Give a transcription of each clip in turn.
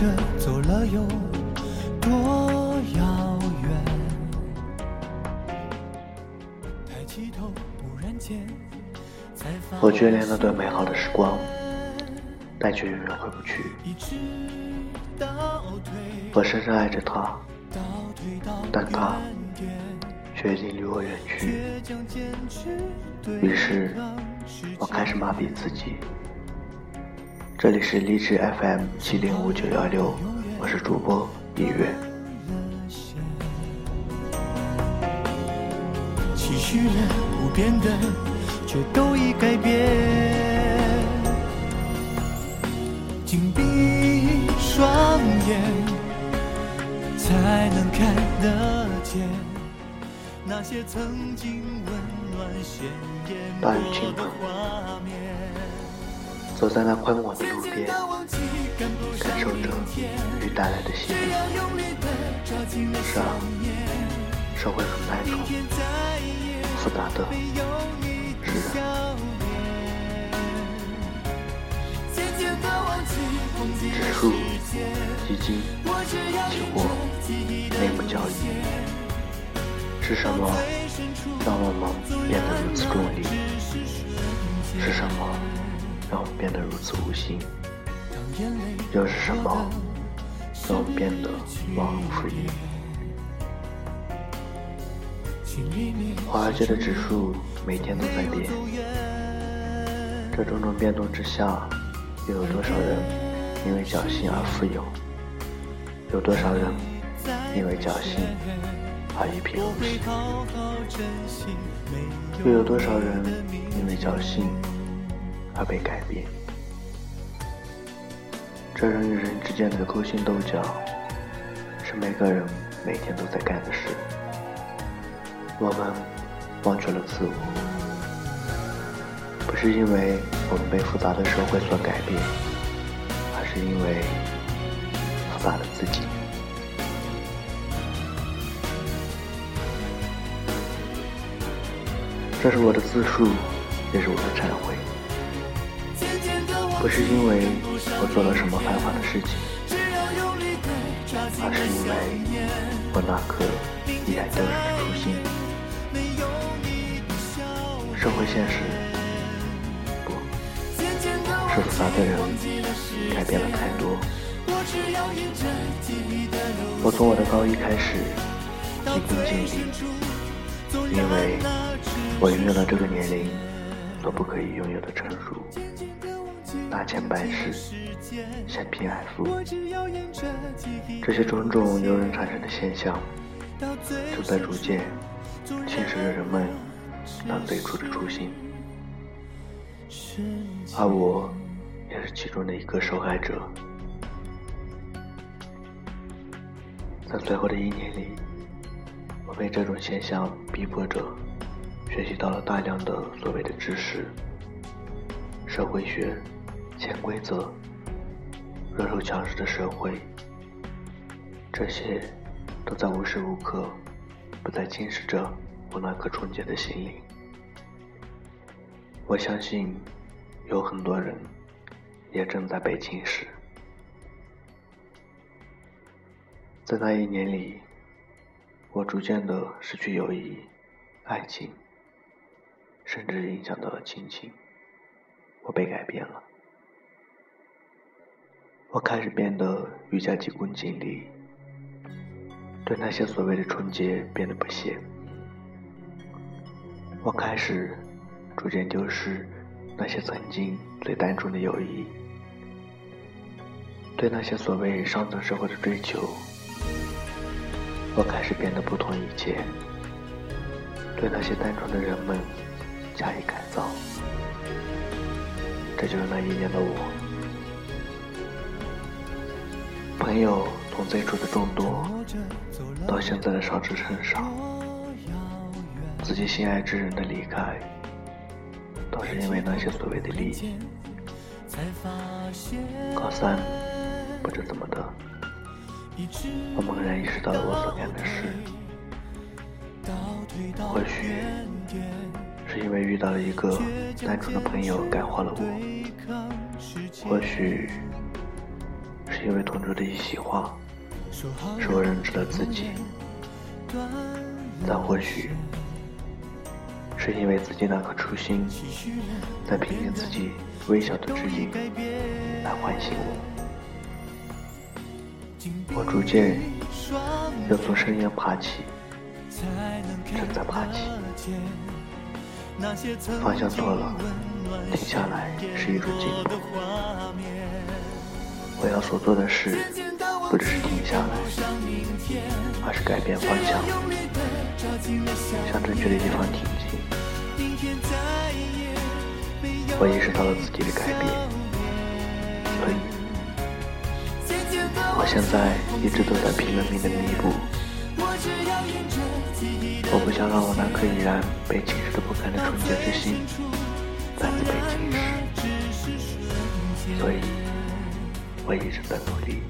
摸着走了有多遥远？抬起头，忽然间才发我眷恋那段美好的时光，但却永远回不去。我深深爱着他，但他却已经离我远去。于是，我开始麻痹自己。这里是励志 FM 七零五九幺六，我是主播一月。期许了不变的，却都已改变。紧闭双眼，才能看得见那些曾经温暖鲜艳过的画面。走在那宽广的路边，感受着雨带来的洗礼。是啊，社会很单纯，复杂的是人。指数、基金、期货、内幕交易，是什么让我们变得如此重利？是什么让我们变得如此无心？又是什么让我们变得忘恩负义？华尔街的指数每天都在变，这种种变动之下，又有多少人因为侥幸而富有？有多少人因为侥幸而一贫如洗？又有多少人因为侥幸而被改变？这人与人之间的勾心斗角，是每个人每天都在干的事。我们忘却了自我，不是因为我们被复杂的社会所改变，而是因为复杂的自己。这是我的自述，也是我的忏悔。不是因为我做了什么犯法的事情，而是因为我那颗依然丢人的初心。社会现实，不是复杂的人改变了太多。我从我的高一开始急功近利，因为我拥有了这个年龄所不可以拥有的成熟。拿钱办事，嫌贫爱富，这些种种由人产生的现象，正在逐渐侵蚀着人们那最初的初心，而我也是其中的一个受害者。在最后的一年里，我被这种现象逼迫着，学习到了大量的所谓的知识、社会学。潜规则，弱肉强食的社会，这些都在无时无刻不在侵蚀着我那颗纯洁的心灵。我相信，有很多人也正在被侵蚀。在那一年里，我逐渐的失去友谊、爱情，甚至影响到了亲情。我被改变了。我开始变得愈加急功近利，对那些所谓的纯洁变得不屑。我开始逐渐丢失那些曾经最单纯的友谊，对那些所谓上层社会的追求，我开始变得不同一切，对那些单纯的人们加以改造。这就是那一年的我。朋友从最初的众多，到现在的少之甚少，自己心爱之人的离开，都是因为那些所谓的利益。高三，不知怎么的，我猛然意识到了我所干的事。或许是因为遇到了一个单纯的朋友感化了我，或许。是因为同桌的一席话，使我认知了自己；再或许，是因为自己那颗初心，在凭借自己微小的指引来唤醒我。我逐渐要从深渊爬起，正在爬起。方向错了，停下来是一种进步。我要所做的事，不只是停下来，而是改变方向，向正确的地方挺进。我意识到了自己的改变，所以，我现在一直都在拼了命的弥补。我不想让我那颗依然被侵蚀的不堪的纯洁之心再次被侵蚀，所以。我一直在努力。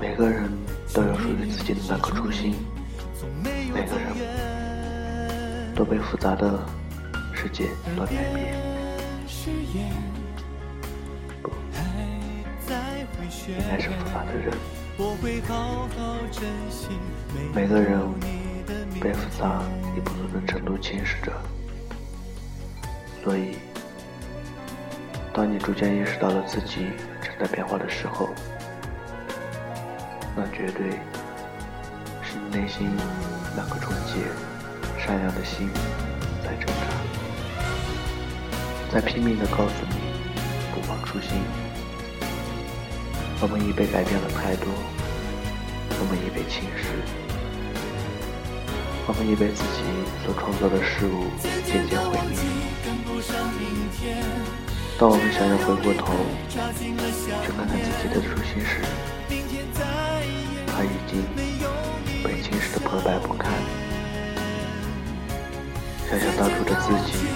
每个人都有属于自己的那颗初心，每个人都被复杂的世界所改变。不，应该是复杂的人。每个人被复杂以不同的程度侵蚀着。所以，当你逐渐意识到了自己正在变化的时候，那绝对是你内心那颗纯洁、善良的心在挣扎，在拼命的告诉你不忘初心。我们已被改变了太多，我们已被侵蚀，他们已被自己所创造的事物渐渐毁灭。当我们想要回过头去看看自己的初心时，它已经被侵蚀的破败不堪。想想当初的自己，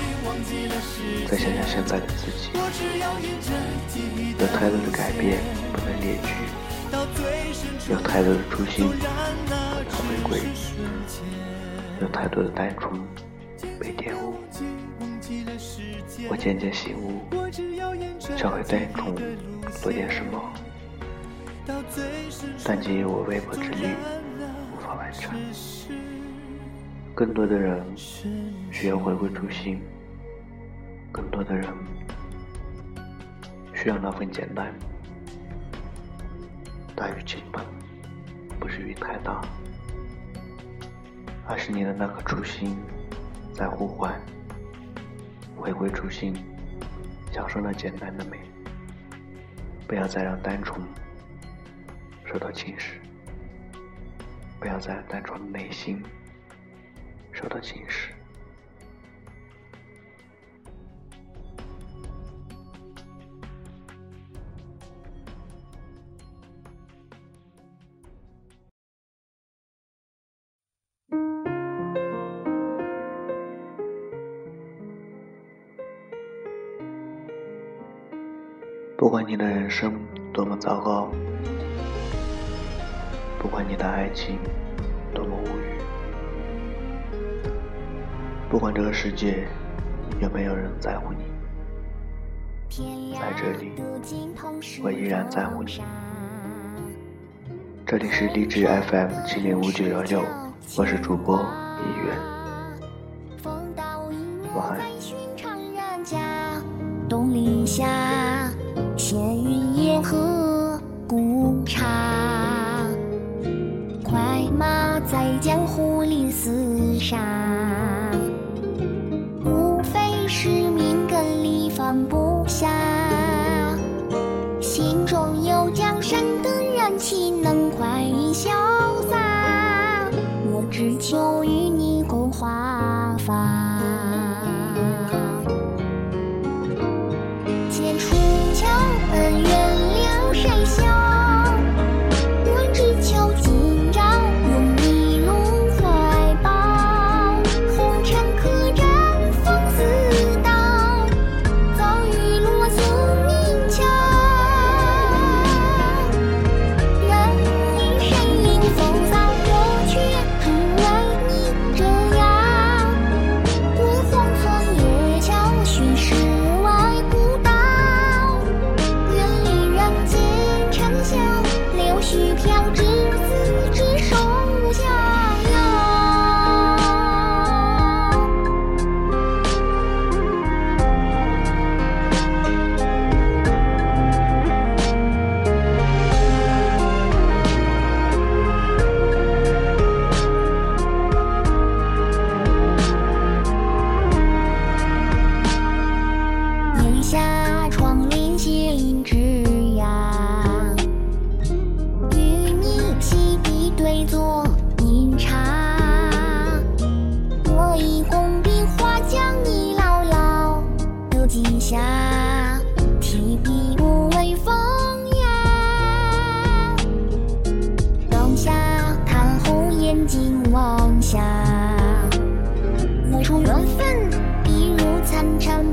再想想现在的自己，有太多的改变不能列举，有太多的初心不能回归，有太多的单纯被玷污。我渐渐醒悟，想为单纯做点什么，但仅以我微薄之力无法完成。更多的人需要回归初心，更多的人需要那份简单。大雨倾盆，不是雨太大，而是你的那颗初心在呼唤。回归初心，享受那简单的美，不要再让单纯受到侵蚀，不要再让单纯的内心受到侵蚀。不管你的人生多么糟糕，不管你的爱情多么无语，不管这个世界有没有人在乎你，在这里，我依然在乎你。这里是励志 FM 七零五九幺六，我是主播一元，晚安。在江湖里厮杀，无非是命根里放不下，心中有江山的人岂尽往下我说缘分一如参禅